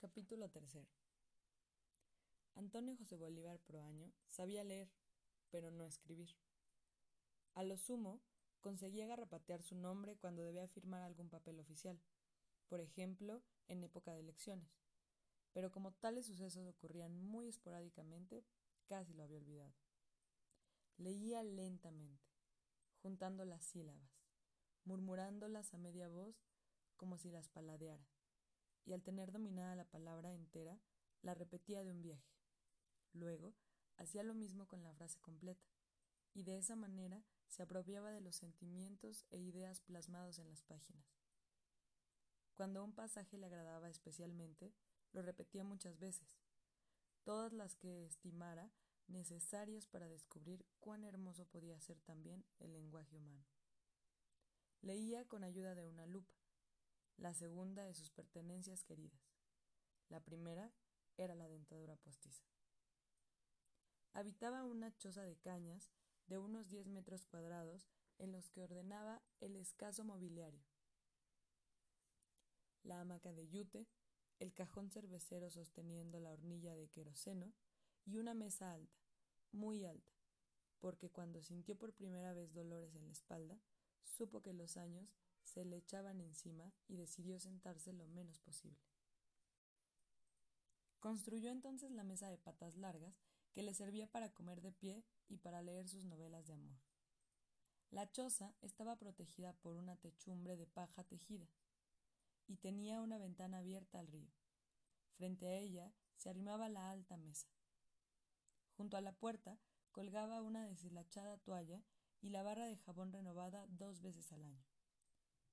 Capítulo tercero. Antonio José Bolívar Proaño sabía leer, pero no escribir. A lo sumo, conseguía garrapatear su nombre cuando debía firmar algún papel oficial, por ejemplo, en época de elecciones. Pero como tales sucesos ocurrían muy esporádicamente, casi lo había olvidado. Leía lentamente, juntando las sílabas, murmurándolas a media voz como si las paladeara, y al tener dominada la palabra entera, la repetía de un viaje. Luego, hacía lo mismo con la frase completa, y de esa manera se apropiaba de los sentimientos e ideas plasmados en las páginas. Cuando un pasaje le agradaba especialmente, lo repetía muchas veces, todas las que estimara necesarias para descubrir cuán hermoso podía ser también el lenguaje humano. Leía con ayuda de una lupa, la segunda de sus pertenencias queridas. La primera era la dentadura postiza. Habitaba una choza de cañas de unos diez metros cuadrados en los que ordenaba el escaso mobiliario. La hamaca de yute, el cajón cervecero sosteniendo la hornilla de queroseno y una mesa alta, muy alta, porque cuando sintió por primera vez dolores en la espalda, supo que los años se le echaban encima y decidió sentarse lo menos posible. Construyó entonces la mesa de patas largas que le servía para comer de pie y para leer sus novelas de amor. La choza estaba protegida por una techumbre de paja tejida y tenía una ventana abierta al río. Frente a ella se arrimaba la alta mesa. Junto a la puerta colgaba una deshilachada toalla y la barra de jabón renovada dos veces al año.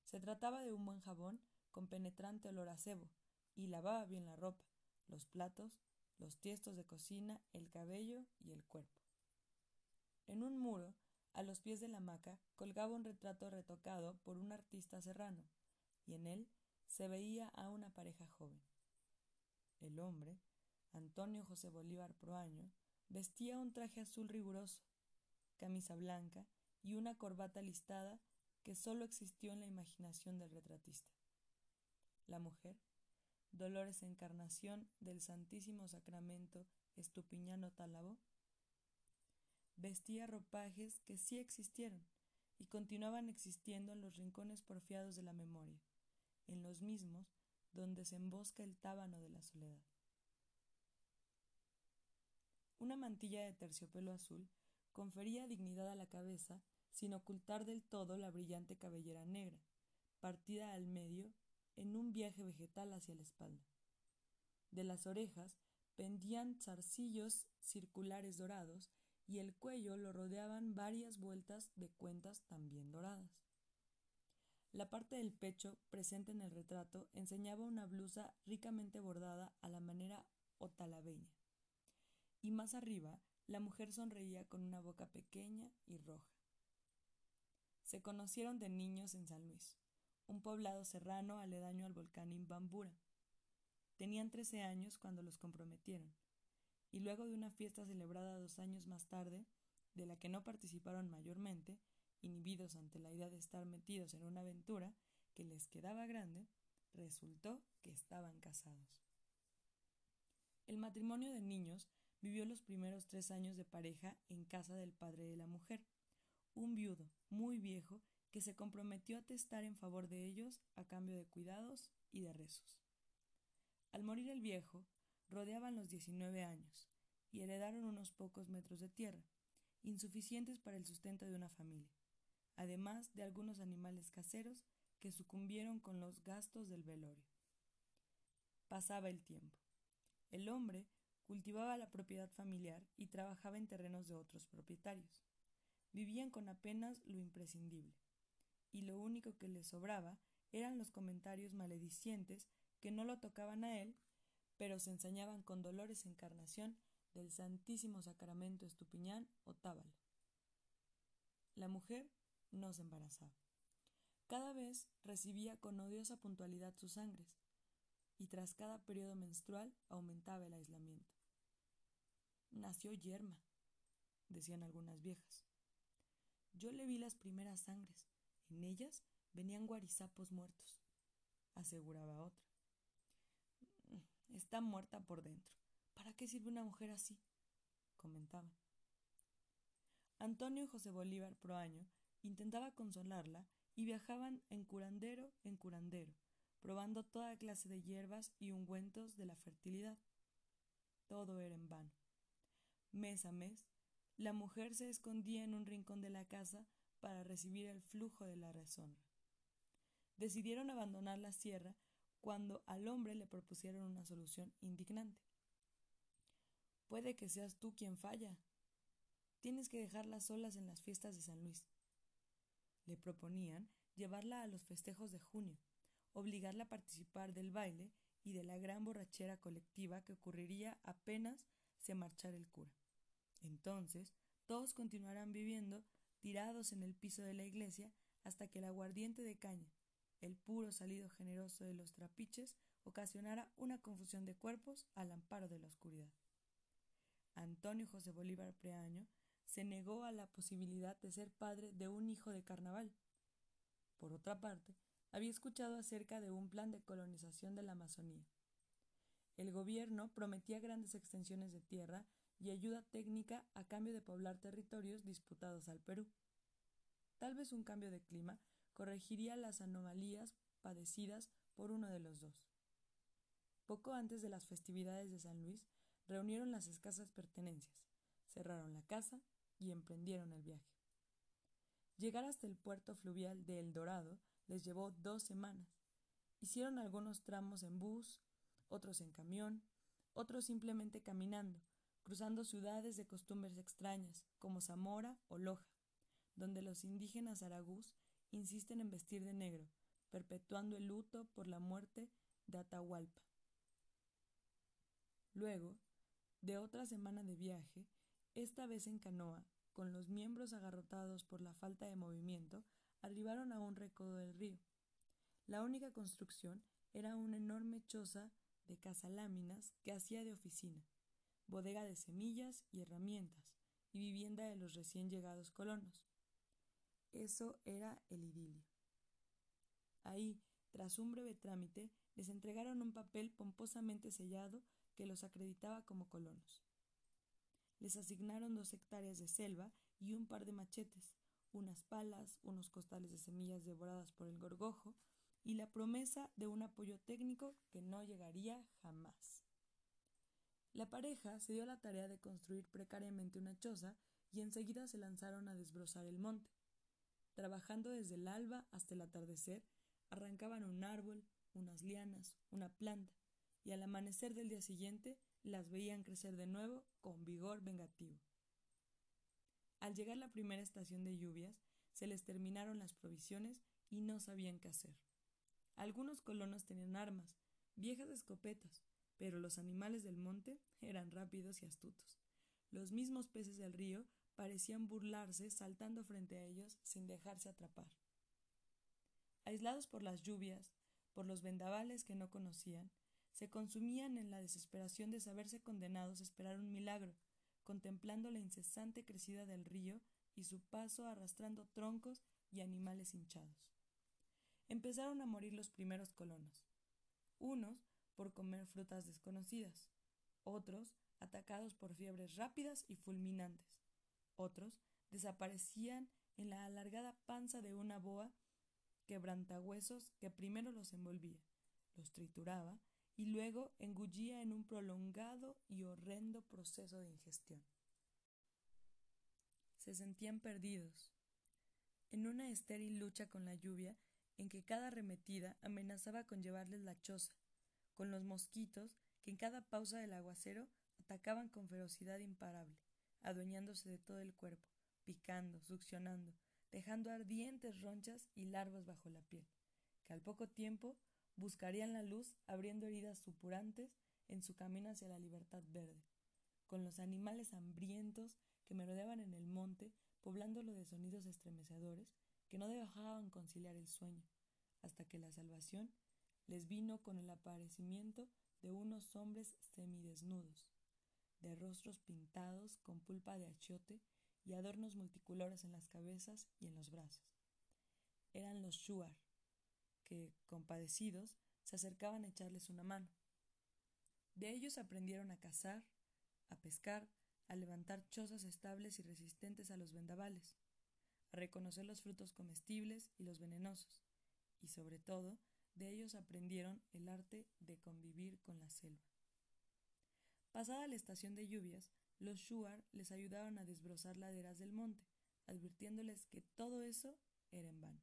Se trataba de un buen jabón con penetrante olor a cebo, y lavaba bien la ropa, los platos, los tiestos de cocina, el cabello y el cuerpo. En un muro, a los pies de la hamaca, colgaba un retrato retocado por un artista serrano, y en él se veía a una pareja joven. El hombre, Antonio José Bolívar Proaño, vestía un traje azul riguroso, camisa blanca y una corbata listada que sólo existió en la imaginación del retratista. La mujer, Dolores Encarnación del Santísimo Sacramento Estupiñano Tálabo, vestía ropajes que sí existieron y continuaban existiendo en los rincones porfiados de la memoria, en los mismos donde se embosca el tábano de la soledad. Una mantilla de terciopelo azul confería dignidad a la cabeza sin ocultar del todo la brillante cabellera negra, partida al medio en un viaje vegetal hacia la espalda. De las orejas pendían zarcillos circulares dorados y el cuello lo rodeaban varias vueltas de cuentas también doradas. La parte del pecho presente en el retrato enseñaba una blusa ricamente bordada a la manera otalabeña. Y más arriba, la mujer sonreía con una boca pequeña y roja. Se conocieron de niños en San Luis, un poblado serrano aledaño al volcán Imbambura. Tenían trece años cuando los comprometieron, y luego de una fiesta celebrada dos años más tarde, de la que no participaron mayormente, inhibidos ante la idea de estar metidos en una aventura que les quedaba grande, resultó que estaban casados. El matrimonio de niños vivió los primeros tres años de pareja en casa del padre de la mujer, un viudo muy viejo que se comprometió a testar en favor de ellos a cambio de cuidados y de rezos. Al morir el viejo, rodeaban los diecinueve años y heredaron unos pocos metros de tierra, insuficientes para el sustento de una familia, además de algunos animales caseros que sucumbieron con los gastos del velorio. Pasaba el tiempo. El hombre cultivaba la propiedad familiar y trabajaba en terrenos de otros propietarios vivían con apenas lo imprescindible, y lo único que les sobraba eran los comentarios maledicientes que no lo tocaban a él, pero se ensañaban con dolores encarnación del Santísimo Sacramento Estupiñán o Tábalo. La mujer no se embarazaba. Cada vez recibía con odiosa puntualidad sus sangres, y tras cada periodo menstrual aumentaba el aislamiento. Nació yerma, decían algunas viejas. Yo le vi las primeras sangres. En ellas venían guarizapos muertos, aseguraba otra. Está muerta por dentro. ¿Para qué sirve una mujer así? comentaba. Antonio y José Bolívar Proaño intentaba consolarla y viajaban en curandero en curandero, probando toda clase de hierbas y ungüentos de la fertilidad. Todo era en vano. Mes a mes, la mujer se escondía en un rincón de la casa para recibir el flujo de la deshonra. Decidieron abandonar la sierra cuando al hombre le propusieron una solución indignante. Puede que seas tú quien falla. Tienes que dejarlas solas en las fiestas de San Luis. Le proponían llevarla a los festejos de junio, obligarla a participar del baile y de la gran borrachera colectiva que ocurriría apenas se marchara el cura. Entonces, todos continuarán viviendo tirados en el piso de la iglesia hasta que el aguardiente de caña, el puro salido generoso de los trapiches, ocasionara una confusión de cuerpos al amparo de la oscuridad. Antonio José Bolívar Preaño se negó a la posibilidad de ser padre de un hijo de carnaval. Por otra parte, había escuchado acerca de un plan de colonización de la Amazonía. El gobierno prometía grandes extensiones de tierra y ayuda técnica a cambio de poblar territorios disputados al Perú. Tal vez un cambio de clima corregiría las anomalías padecidas por uno de los dos. Poco antes de las festividades de San Luis, reunieron las escasas pertenencias, cerraron la casa y emprendieron el viaje. Llegar hasta el puerto fluvial de El Dorado les llevó dos semanas. Hicieron algunos tramos en bus, otros en camión, otros simplemente caminando, cruzando ciudades de costumbres extrañas, como Zamora o Loja, donde los indígenas aragús insisten en vestir de negro, perpetuando el luto por la muerte de Atahualpa. Luego, de otra semana de viaje, esta vez en canoa, con los miembros agarrotados por la falta de movimiento, arribaron a un recodo del río. La única construcción era una enorme choza de cazaláminas que hacía de oficina, bodega de semillas y herramientas, y vivienda de los recién llegados colonos. Eso era el idilio. Ahí, tras un breve trámite, les entregaron un papel pomposamente sellado que los acreditaba como colonos. Les asignaron dos hectáreas de selva y un par de machetes, unas palas, unos costales de semillas devoradas por el gorgojo y la promesa de un apoyo técnico que no llegaría jamás. La pareja se dio la tarea de construir precariamente una choza y enseguida se lanzaron a desbrozar el monte. Trabajando desde el alba hasta el atardecer, arrancaban un árbol, unas lianas, una planta, y al amanecer del día siguiente las veían crecer de nuevo con vigor vengativo. Al llegar la primera estación de lluvias, se les terminaron las provisiones y no sabían qué hacer. Algunos colonos tenían armas, viejas escopetas, pero los animales del monte eran rápidos y astutos. Los mismos peces del río parecían burlarse saltando frente a ellos sin dejarse atrapar. Aislados por las lluvias, por los vendavales que no conocían, se consumían en la desesperación de saberse condenados a esperar un milagro, contemplando la incesante crecida del río y su paso arrastrando troncos y animales hinchados. Empezaron a morir los primeros colonos, unos por comer frutas desconocidas, otros atacados por fiebres rápidas y fulminantes, otros desaparecían en la alargada panza de una boa quebrantahuesos que primero los envolvía, los trituraba y luego engullía en un prolongado y horrendo proceso de ingestión. Se sentían perdidos, en una estéril lucha con la lluvia en que cada arremetida amenazaba con llevarles la choza, con los mosquitos que en cada pausa del aguacero atacaban con ferocidad imparable, adueñándose de todo el cuerpo, picando, succionando, dejando ardientes ronchas y larvas bajo la piel, que al poco tiempo buscarían la luz abriendo heridas supurantes en su camino hacia la libertad verde, con los animales hambrientos que merodeaban en el monte, poblándolo de sonidos estremecedores que no dejaban conciliar el sueño, hasta que la salvación les vino con el aparecimiento de unos hombres semidesnudos, de rostros pintados con pulpa de achiote y adornos multicolores en las cabezas y en los brazos. Eran los shuar, que, compadecidos, se acercaban a echarles una mano. De ellos aprendieron a cazar, a pescar, a levantar chozas estables y resistentes a los vendavales, a reconocer los frutos comestibles y los venenosos, y sobre todo, de ellos aprendieron el arte de convivir con la selva. Pasada la estación de lluvias, los Shuar les ayudaron a desbrozar laderas del monte, advirtiéndoles que todo eso era en vano.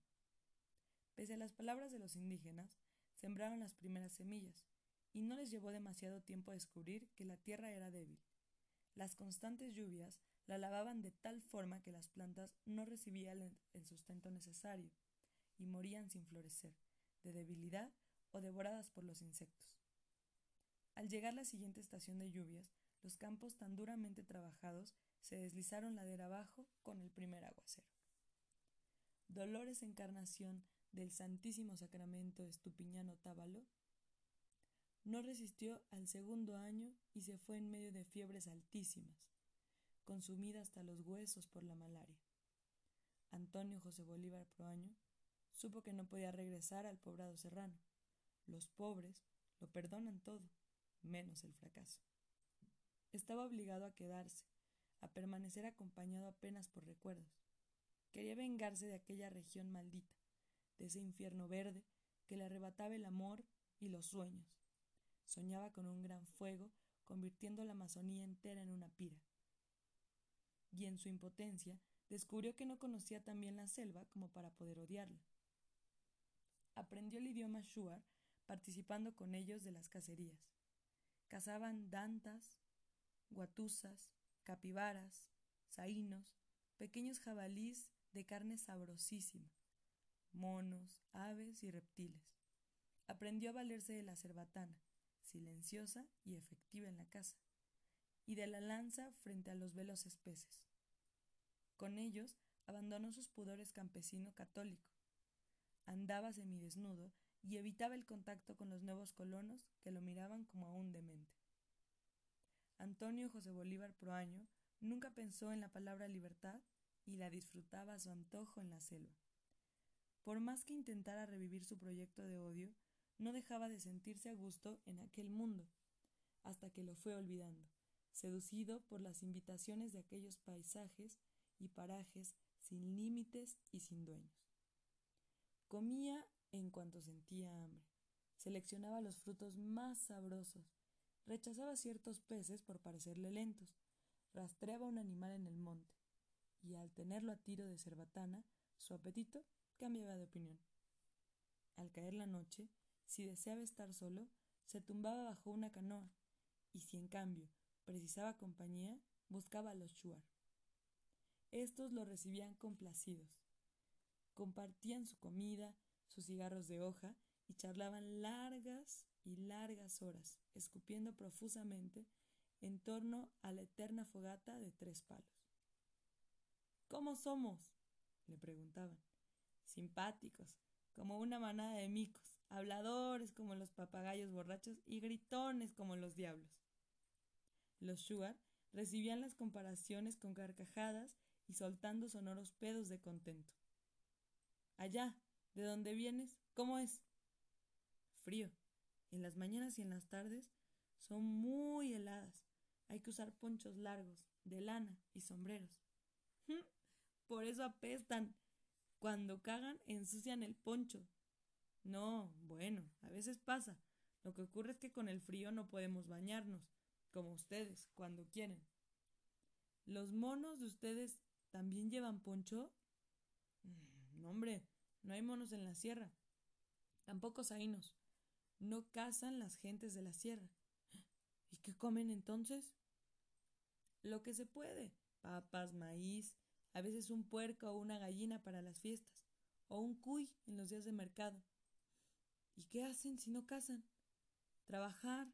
Pese a las palabras de los indígenas, sembraron las primeras semillas, y no les llevó demasiado tiempo descubrir que la tierra era débil. Las constantes lluvias la lavaban de tal forma que las plantas no recibían el sustento necesario y morían sin florecer, de debilidad o devoradas por los insectos. Al llegar la siguiente estación de lluvias, los campos tan duramente trabajados se deslizaron ladera abajo con el primer aguacero. Dolores Encarnación del Santísimo Sacramento Estupiñano Tábalo no resistió al segundo año y se fue en medio de fiebres altísimas, consumida hasta los huesos por la malaria. Antonio José Bolívar Proaño supo que no podía regresar al poblado serrano. Los pobres lo perdonan todo, menos el fracaso. Estaba obligado a quedarse, a permanecer acompañado apenas por recuerdos. Quería vengarse de aquella región maldita, de ese infierno verde que le arrebataba el amor y los sueños, Soñaba con un gran fuego, convirtiendo la Amazonía entera en una pira. Y en su impotencia descubrió que no conocía tan bien la selva como para poder odiarla. Aprendió el idioma shuar participando con ellos de las cacerías. Cazaban dantas, guatusas, capibaras, saínos, pequeños jabalís de carne sabrosísima, monos, aves y reptiles. Aprendió a valerse de la cerbatana, silenciosa y efectiva en la casa, y de la lanza frente a los velos espeses. Con ellos abandonó sus pudores campesino católico. Andaba semidesnudo y evitaba el contacto con los nuevos colonos que lo miraban como a un demente. Antonio José Bolívar Proaño nunca pensó en la palabra libertad y la disfrutaba a su antojo en la selva. Por más que intentara revivir su proyecto de odio, no dejaba de sentirse a gusto en aquel mundo, hasta que lo fue olvidando, seducido por las invitaciones de aquellos paisajes y parajes sin límites y sin dueños. Comía en cuanto sentía hambre, seleccionaba los frutos más sabrosos, rechazaba ciertos peces por parecerle lentos, rastreaba un animal en el monte, y al tenerlo a tiro de cerbatana, su apetito cambiaba de opinión. Al caer la noche, si deseaba estar solo, se tumbaba bajo una canoa, y si en cambio precisaba compañía, buscaba a los shuar. Estos lo recibían complacidos. Compartían su comida, sus cigarros de hoja, y charlaban largas y largas horas, escupiendo profusamente en torno a la eterna fogata de tres palos. ¿Cómo somos? le preguntaban. Simpáticos, como una manada de micos, habladores como los papagayos borrachos y gritones como los diablos. Los Shuar recibían las comparaciones con carcajadas y soltando sonoros pedos de contento. Allá, ¿de dónde vienes? ¿Cómo es? Frío. En las mañanas y en las tardes son muy heladas. Hay que usar ponchos largos, de lana y sombreros. Por eso apestan. Cuando cagan, ensucian el poncho. No, bueno, a veces pasa. Lo que ocurre es que con el frío no podemos bañarnos, como ustedes, cuando quieren. ¿Los monos de ustedes también llevan poncho? No, hombre, no hay monos en la sierra. Tampoco saínos. No cazan las gentes de la sierra. ¿Y qué comen entonces? Lo que se puede. Papas, maíz, a veces un puerco o una gallina para las fiestas, o un cuy en los días de mercado. ¿Y qué hacen si no cazan? Trabajar,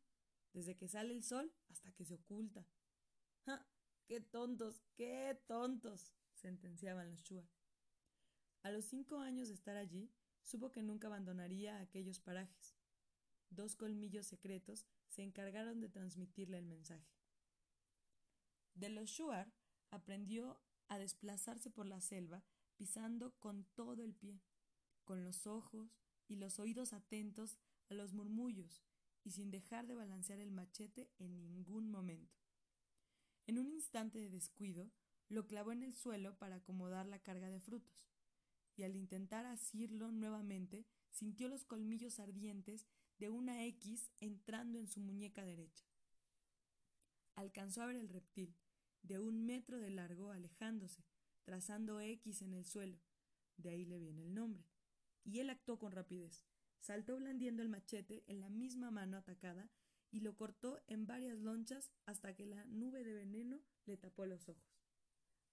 desde que sale el sol hasta que se oculta. ¡Ja! ¡Qué tontos! ¡Qué tontos! sentenciaban los Chua. A los cinco años de estar allí, supo que nunca abandonaría aquellos parajes. Dos colmillos secretos se encargaron de transmitirle el mensaje. De los Shuar aprendió a desplazarse por la selva pisando con todo el pie, con los ojos, y los oídos atentos a los murmullos y sin dejar de balancear el machete en ningún momento. En un instante de descuido, lo clavó en el suelo para acomodar la carga de frutos, y al intentar asirlo nuevamente, sintió los colmillos ardientes de una X entrando en su muñeca derecha. Alcanzó a ver el reptil, de un metro de largo, alejándose, trazando X en el suelo. De ahí le viene el nombre. Y él actuó con rapidez. Saltó blandiendo el machete en la misma mano atacada y lo cortó en varias lonchas hasta que la nube de veneno le tapó los ojos.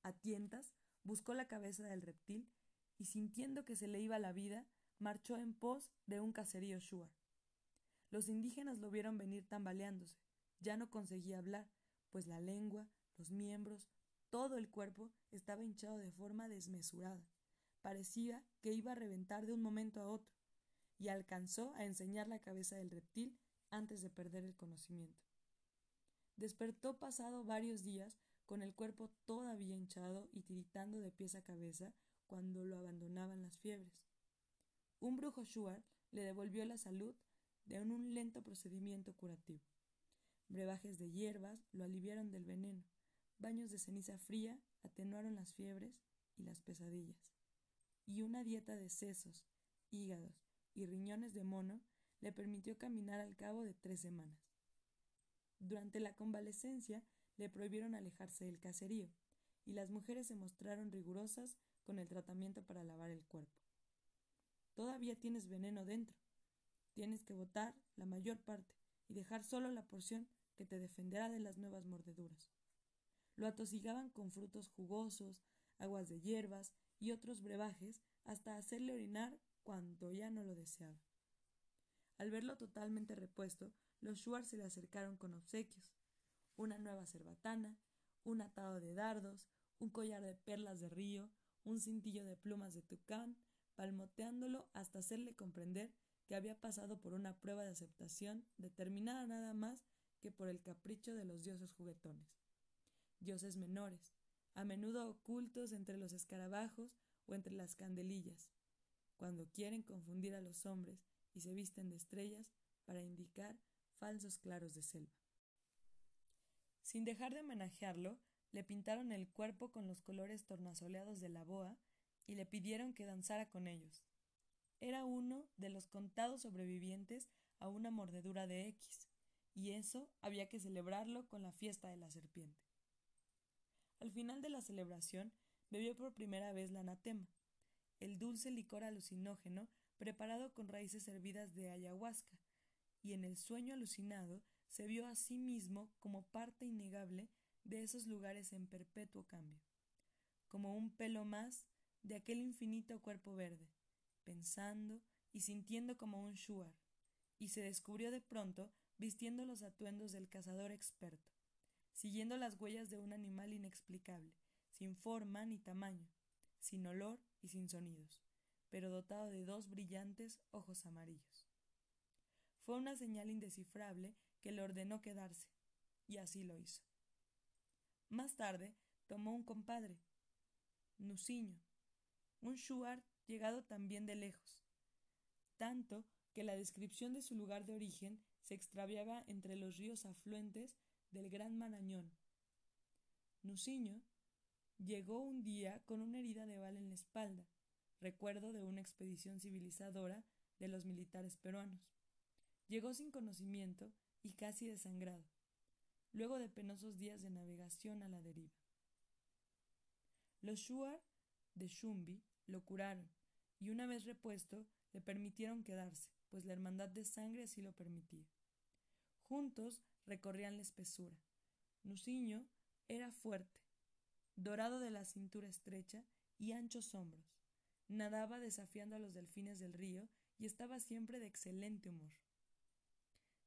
A tientas, buscó la cabeza del reptil y sintiendo que se le iba la vida, marchó en pos de un caserío Shuar. Los indígenas lo vieron venir tambaleándose. Ya no conseguía hablar, pues la lengua, los miembros, todo el cuerpo estaba hinchado de forma desmesurada. Parecía que iba a reventar de un momento a otro, y alcanzó a enseñar la cabeza del reptil antes de perder el conocimiento. Despertó pasado varios días con el cuerpo todavía hinchado y tiritando de pies a cabeza cuando lo abandonaban las fiebres. Un brujo Shuar le devolvió la salud de un lento procedimiento curativo. Brebajes de hierbas lo aliviaron del veneno, baños de ceniza fría atenuaron las fiebres y las pesadillas, y una dieta de sesos, hígados y riñones de mono le permitió caminar al cabo de tres semanas. Durante la convalecencia le prohibieron alejarse del caserío, y las mujeres se mostraron rigurosas con el tratamiento para lavar el cuerpo. Todavía tienes veneno dentro. Tienes que botar la mayor parte y dejar solo la porción que te defenderá de las nuevas mordeduras. Lo atosigaban con frutos jugosos, aguas de hierbas y otros brebajes hasta hacerle orinar cuando ya no lo deseaba. Al verlo totalmente repuesto, los Shuar se le acercaron con obsequios, una nueva cerbatana, un atado de dardos, un collar de perlas de río, un cintillo de plumas de tucán, palmoteándolo hasta hacerle comprender que había pasado por una prueba de aceptación determinada nada más que por el capricho de los dioses juguetones. Dioses menores, a menudo ocultos entre los escarabajos o entre las candelillas, cuando quieren confundir a los hombres y se visten de estrellas para indicar falsos claros de selva. Sin dejar de homenajearlo, le pintaron el cuerpo con los colores tornasoleados de la boa y le pidieron que danzara con ellos. Era uno de los contados sobrevivientes a una mordedura de X, y eso había que celebrarlo con la fiesta de la serpiente. Al final de la celebración, bebió por primera vez la anatema, el dulce licor alucinógeno preparado con raíces hervidas de ayahuasca, y en el sueño alucinado se vio a sí mismo como parte innegable de esos lugares en perpetuo cambio, como un pelo más de aquel infinito cuerpo verde, pensando y sintiendo como un shuar, y se descubrió de pronto vistiendo los atuendos del cazador experto, siguiendo las huellas de un animal inexplicable, sin forma ni tamaño, sin olor y sin sonidos, pero dotado de dos brillantes ojos amarillos. Fue una señal indescifrable que le ordenó quedarse, y así lo hizo. Más tarde tomó un compadre, Nuciño, un shuar llegado también de lejos, tanto que la descripción de su lugar de origen se extraviaba entre los ríos afluentes del Gran Marañón. Nuciño llegó un día con una herida de bala en la espalda, recuerdo de una expedición civilizadora de los militares peruanos. Llegó sin conocimiento y casi desangrado, luego de penosos días de navegación a la deriva. Los Shuar de Shumbi lo curaron y una vez repuesto le permitieron quedarse, pues la hermandad de sangre así lo permitía. Juntos recorrían la espesura. Nuciño era fuerte, dorado de la cintura estrecha y anchos hombros. Nadaba desafiando a los delfines del río y estaba siempre de excelente humor.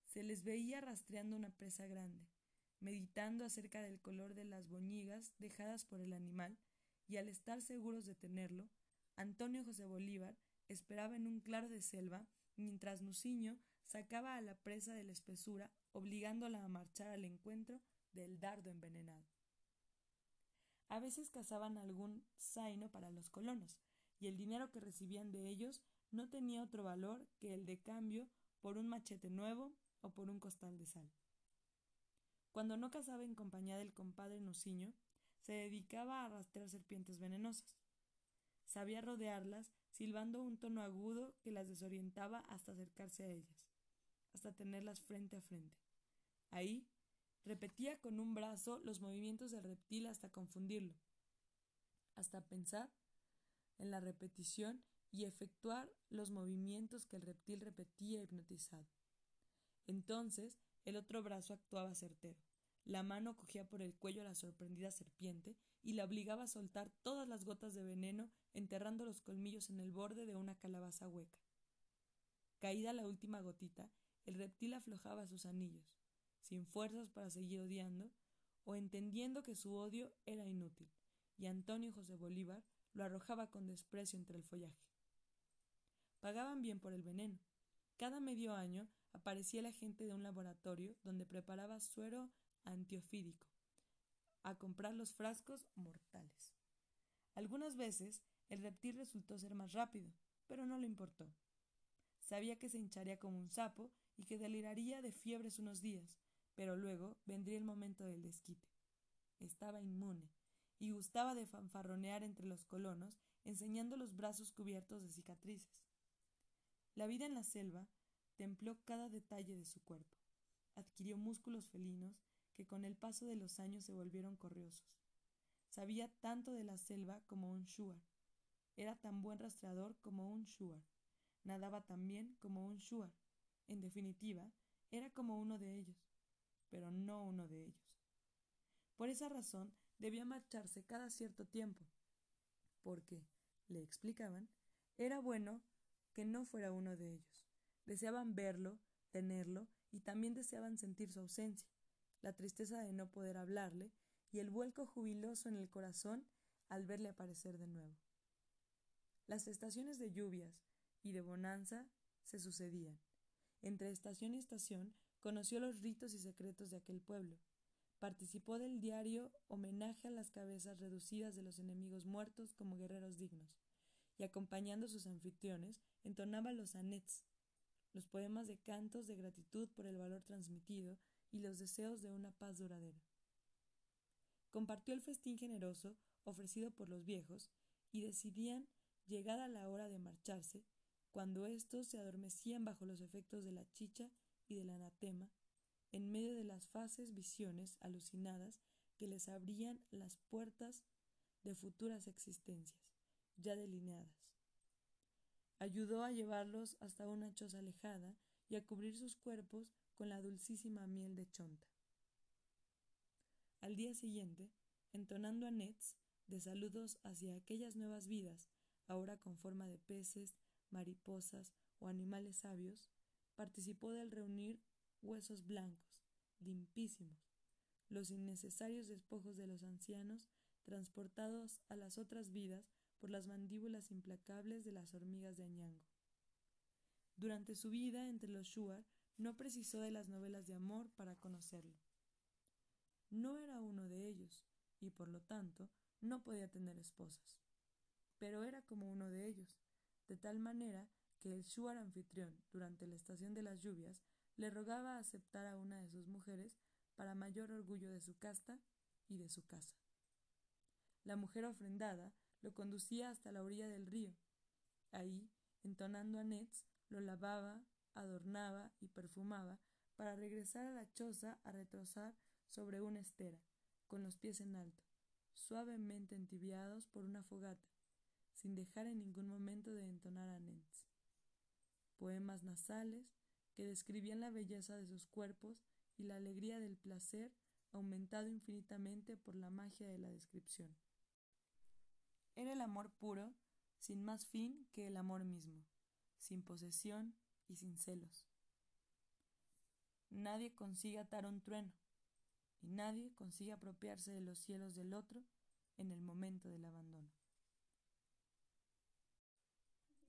Se les veía rastreando una presa grande, meditando acerca del color de las boñigas dejadas por el animal, y al estar seguros de tenerlo, Antonio José Bolívar esperaba en un claro de selva, mientras Nuciño sacaba a la presa de la espesura, obligándola a marchar al encuentro del dardo envenenado. A veces cazaban algún zaino para los colonos, y el dinero que recibían de ellos no tenía otro valor que el de cambio por un machete nuevo o por un costal de sal. Cuando no cazaba en compañía del compadre Nuciño, se dedicaba a rastrear serpientes venenosas. Sabía rodearlas, silbando un tono agudo que las desorientaba hasta acercarse a ellas, hasta tenerlas frente a frente. Ahí, repetía con un brazo los movimientos del reptil hasta confundirlo, hasta pensar en la repetición y efectuar los movimientos que el reptil repetía hipnotizado. Entonces el otro brazo actuaba certero. La mano cogía por el cuello a la sorprendida serpiente y la obligaba a soltar todas las gotas de veneno, enterrando los colmillos en el borde de una calabaza hueca. Caída la última gotita, el reptil aflojaba sus anillos, sin fuerzas para seguir odiando, o entendiendo que su odio era inútil, y Antonio José Bolívar lo arrojaba con desprecio entre el follaje. Pagaban bien por el veneno. Cada medio año aparecía la gente de un laboratorio donde preparaba suero antiofídico, a comprar los frascos mortales. Algunas veces el reptil resultó ser más rápido, pero no le importó. Sabía que se hincharía como un sapo y que deliraría de fiebres unos días, pero luego vendría el momento del desquite. Estaba inmune, y gustaba de fanfarronear entre los colonos, enseñando los brazos cubiertos de cicatrices. La vida en la selva templó cada detalle de su cuerpo. Adquirió músculos felinos que con el paso de los años se volvieron corriosos. Sabía tanto de la selva como un shuar. Era tan buen rastreador como un shuar. Nadaba tan bien como un shuar. En definitiva, era como uno de ellos, pero no uno de ellos. Por esa razón debía marcharse cada cierto tiempo, porque, le explicaban, era bueno que no fuera uno de ellos. Deseaban verlo, tenerlo, y también deseaban sentir su ausencia, la tristeza de no poder hablarle, y el vuelco jubiloso en el corazón al verle aparecer de nuevo. Las estaciones de lluvias y de bonanza se sucedían. Entre estación y estación conoció los ritos y secretos de aquel pueblo, Participó del diario Homenaje a las cabezas reducidas de los enemigos muertos como guerreros dignos, y acompañando a sus anfitriones, entonaba los anets, los poemas de cantos de gratitud por el valor transmitido y los deseos de una paz duradera. Compartió el festín generoso ofrecido por los viejos y decidían, llegada la hora de marcharse, cuando éstos se adormecían bajo los efectos de la chicha y del anatema, en medio de las fases visiones alucinadas que les abrían las puertas de futuras existencias, ya delineadas. Ayudó a llevarlos hasta una choza alejada y a cubrir sus cuerpos con la dulcísima miel de chonta. Al día siguiente, entonando a de saludos hacia aquellas nuevas vidas, ahora con forma de peces, mariposas o animales sabios, participó del reunir huesos blancos, limpísimos, los innecesarios despojos de los ancianos transportados a las otras vidas por las mandíbulas implacables de las hormigas de Añango. Durante su vida entre los Shuar no precisó de las novelas de amor para conocerlo. No era uno de ellos, y por lo tanto no podía tener esposas. Pero era como uno de ellos, de tal manera que el Shuar anfitrión, durante la estación de las lluvias, le rogaba aceptar a una de sus mujeres para mayor orgullo de su casta y de su casa. La mujer ofrendada lo conducía hasta la orilla del río. Ahí, entonando a Nets, lo lavaba, adornaba y perfumaba para regresar a la choza a retrozar sobre una estera, con los pies en alto, suavemente entibiados por una fogata, sin dejar en ningún momento de entonar a Nets. Poemas nasales, que describían la belleza de sus cuerpos y la alegría del placer aumentado infinitamente por la magia de la descripción. Era el amor puro, sin más fin que el amor mismo, sin posesión y sin celos. Nadie consigue atar un trueno, y nadie consigue apropiarse de los cielos del otro en el momento del abandono.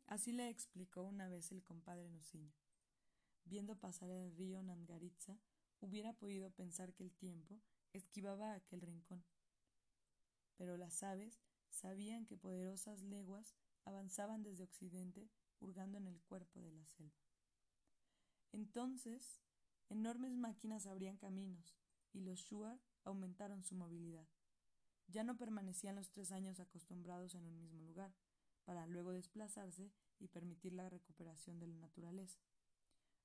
Así le explicó una vez el compadre Nuciño viendo pasar el río Nangaritza, hubiera podido pensar que el tiempo esquivaba aquel rincón. Pero las aves sabían que poderosas leguas avanzaban desde occidente hurgando en el cuerpo de la selva. Entonces, enormes máquinas abrían caminos, y los Shuar aumentaron su movilidad. Ya no permanecían los tres años acostumbrados en un mismo lugar, para luego desplazarse y permitir la recuperación de la naturaleza.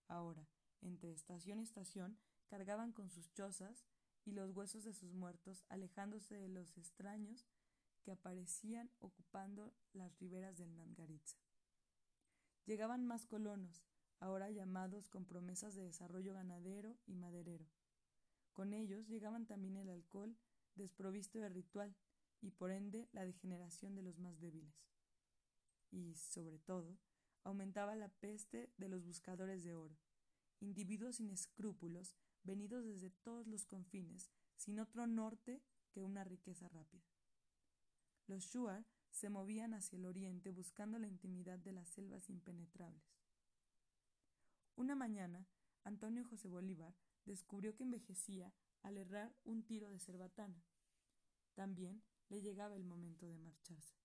Ahora, entre estación y estación, cargaban con sus chozas y los huesos de sus muertos, alejándose de los extraños que aparecían ocupando las riberas del Nangaritza. Llegaban más colonos, ahora llamados con promesas de desarrollo ganadero y maderero. Con ellos llegaban también el alcohol, desprovisto de ritual, y por ende la degeneración de los más débiles. Y, sobre todo, aumentaba la peste de los buscadores de oro, individuos sin escrúpulos, venidos desde todos los confines, sin otro norte que una riqueza rápida. Los Shuar se movían hacia el oriente buscando la intimidad de las selvas impenetrables. Una mañana, Antonio José Bolívar descubrió que envejecía al errar un tiro de cerbatana. También le llegaba el momento de marcharse.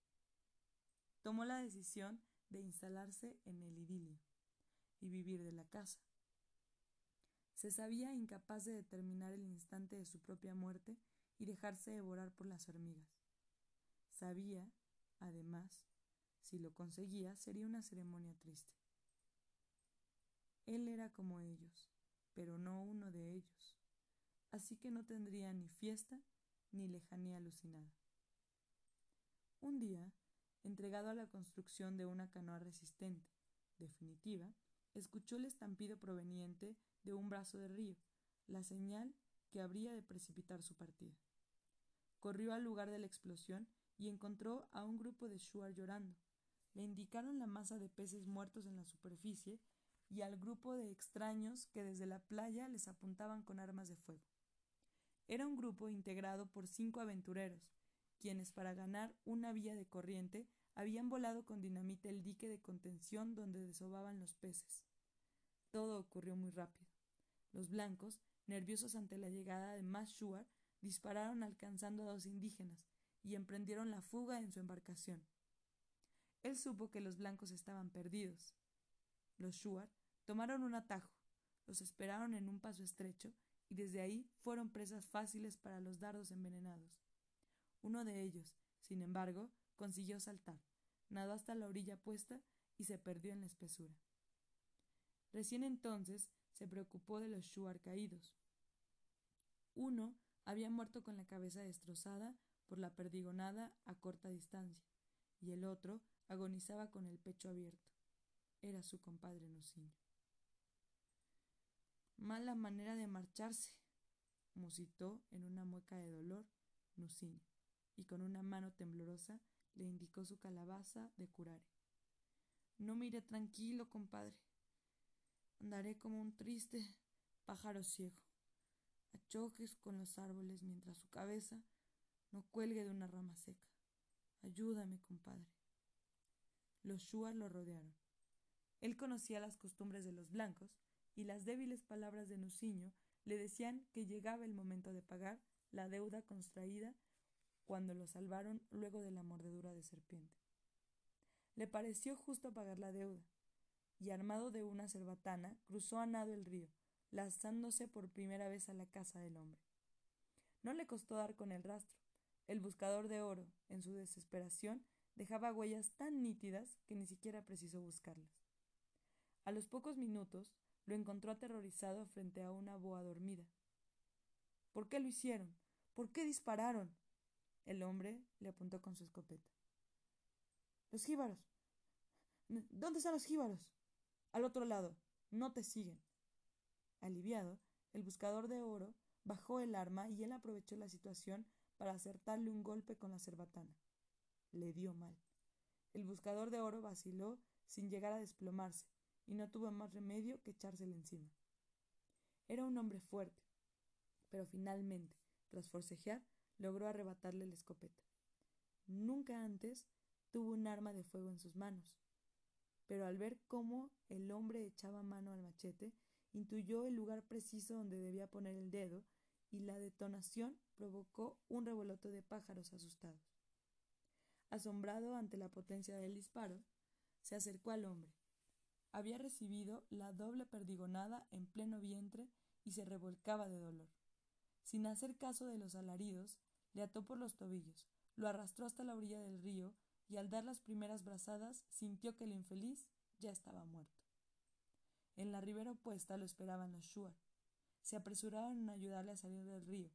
Tomó la decisión de instalarse en el idilio y vivir de la casa. Se sabía incapaz de determinar el instante de su propia muerte y dejarse devorar por las hormigas. Sabía, además, si lo conseguía sería una ceremonia triste. Él era como ellos, pero no uno de ellos, así que no tendría ni fiesta ni lejanía alucinada. Un día, entregado a la construcción de una canoa resistente, definitiva, escuchó el estampido proveniente de un brazo de río, la señal que habría de precipitar su partida. Corrió al lugar de la explosión y encontró a un grupo de shuar llorando. Le indicaron la masa de peces muertos en la superficie y al grupo de extraños que desde la playa les apuntaban con armas de fuego. Era un grupo integrado por cinco aventureros, quienes para ganar una vía de corriente habían volado con dinamita el dique de contención donde desovaban los peces. Todo ocurrió muy rápido. Los blancos, nerviosos ante la llegada de más Shuar, dispararon alcanzando a dos indígenas y emprendieron la fuga en su embarcación. Él supo que los blancos estaban perdidos. Los Shuar Tomaron un atajo, los esperaron en un paso estrecho y desde ahí fueron presas fáciles para los dardos envenenados. Uno de ellos, sin embargo, consiguió saltar, nadó hasta la orilla puesta y se perdió en la espesura. Recién entonces se preocupó de los shuar caídos. Uno había muerto con la cabeza destrozada por la perdigonada a corta distancia, y el otro agonizaba con el pecho abierto. Era su compadre Nuciño. Mala manera de marcharse, musitó en una mueca de dolor Nuciño, y con una mano temblorosa le indicó su calabaza de curare. No mire tranquilo, compadre. Andaré como un triste pájaro ciego, a choques con los árboles mientras su cabeza no cuelgue de una rama seca. Ayúdame, compadre. Los shuar lo rodearon. Él conocía las costumbres de los blancos y las débiles palabras de Nuciño le decían que llegaba el momento de pagar la deuda contraída cuando lo salvaron luego de la mordedura de serpiente. Le pareció justo pagar la deuda, y armado de una cerbatana, cruzó a nado el río, lanzándose por primera vez a la casa del hombre. No le costó dar con el rastro. El buscador de oro, en su desesperación, dejaba huellas tan nítidas que ni siquiera precisó buscarlas. A los pocos minutos, lo encontró aterrorizado frente a una boa dormida. ¿Por qué lo hicieron? ¿Por qué dispararon? El hombre le apuntó con su escopeta. Los jíbaros. ¿Dónde están los jíbaros? Al otro lado. No te siguen. Aliviado, el buscador de oro bajó el arma y él aprovechó la situación para acertarle un golpe con la cerbatana. Le dio mal. El buscador de oro vaciló sin llegar a desplomarse, y no tuvo más remedio que echársele encima. Era un hombre fuerte, pero finalmente, tras forcejear, logró arrebatarle la escopeta. Nunca antes tuvo un arma de fuego en sus manos, pero al ver cómo el hombre echaba mano al machete, intuyó el lugar preciso donde debía poner el dedo y la detonación provocó un revolote de pájaros asustados. Asombrado ante la potencia del disparo, se acercó al hombre, había recibido la doble perdigonada en pleno vientre y se revolcaba de dolor. Sin hacer caso de los alaridos, le ató por los tobillos, lo arrastró hasta la orilla del río y al dar las primeras brazadas sintió que el infeliz ya estaba muerto. En la ribera opuesta lo esperaban los Shuar. Se apresuraron a ayudarle a salir del río,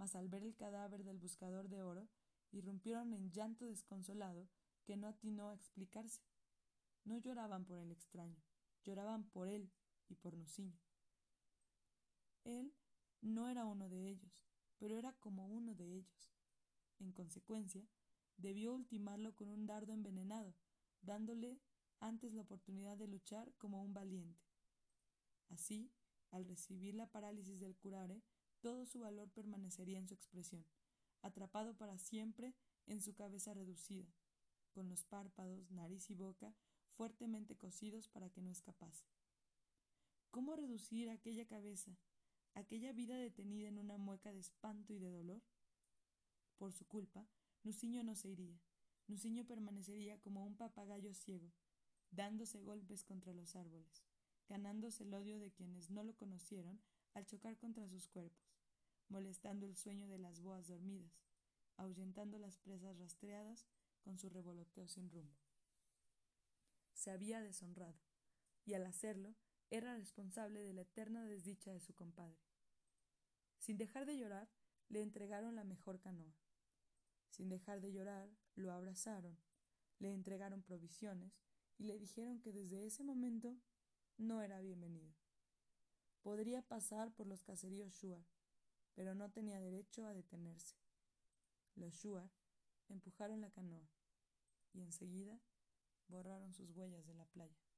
mas al ver el cadáver del buscador de oro, irrumpieron en llanto desconsolado que no atinó a explicarse. No lloraban por el extraño, lloraban por él y por Nuciño. Él no era uno de ellos, pero era como uno de ellos. En consecuencia, debió ultimarlo con un dardo envenenado, dándole antes la oportunidad de luchar como un valiente. Así, al recibir la parálisis del curare, todo su valor permanecería en su expresión, atrapado para siempre en su cabeza reducida, con los párpados, nariz y boca fuertemente cosidos para que no escapase. ¿Cómo reducir aquella cabeza, aquella vida detenida en una mueca de espanto y de dolor? Por su culpa, Nuciño no se iría. Nuciño permanecería como un papagayo ciego, dándose golpes contra los árboles, ganándose el odio de quienes no lo conocieron al chocar contra sus cuerpos, molestando el sueño de las boas dormidas, ahuyentando las presas rastreadas con su revoloteo sin rumbo. Se había deshonrado, y al hacerlo era responsable de la eterna desdicha de su compadre. Sin dejar de llorar, le entregaron la mejor canoa. Sin dejar de llorar, lo abrazaron, le entregaron provisiones y le dijeron que desde ese momento no era bienvenido. Podría pasar por los caseríos Shuar, pero no tenía derecho a detenerse. Los Shuar empujaron la canoa y enseguida borraron sus huellas de la playa.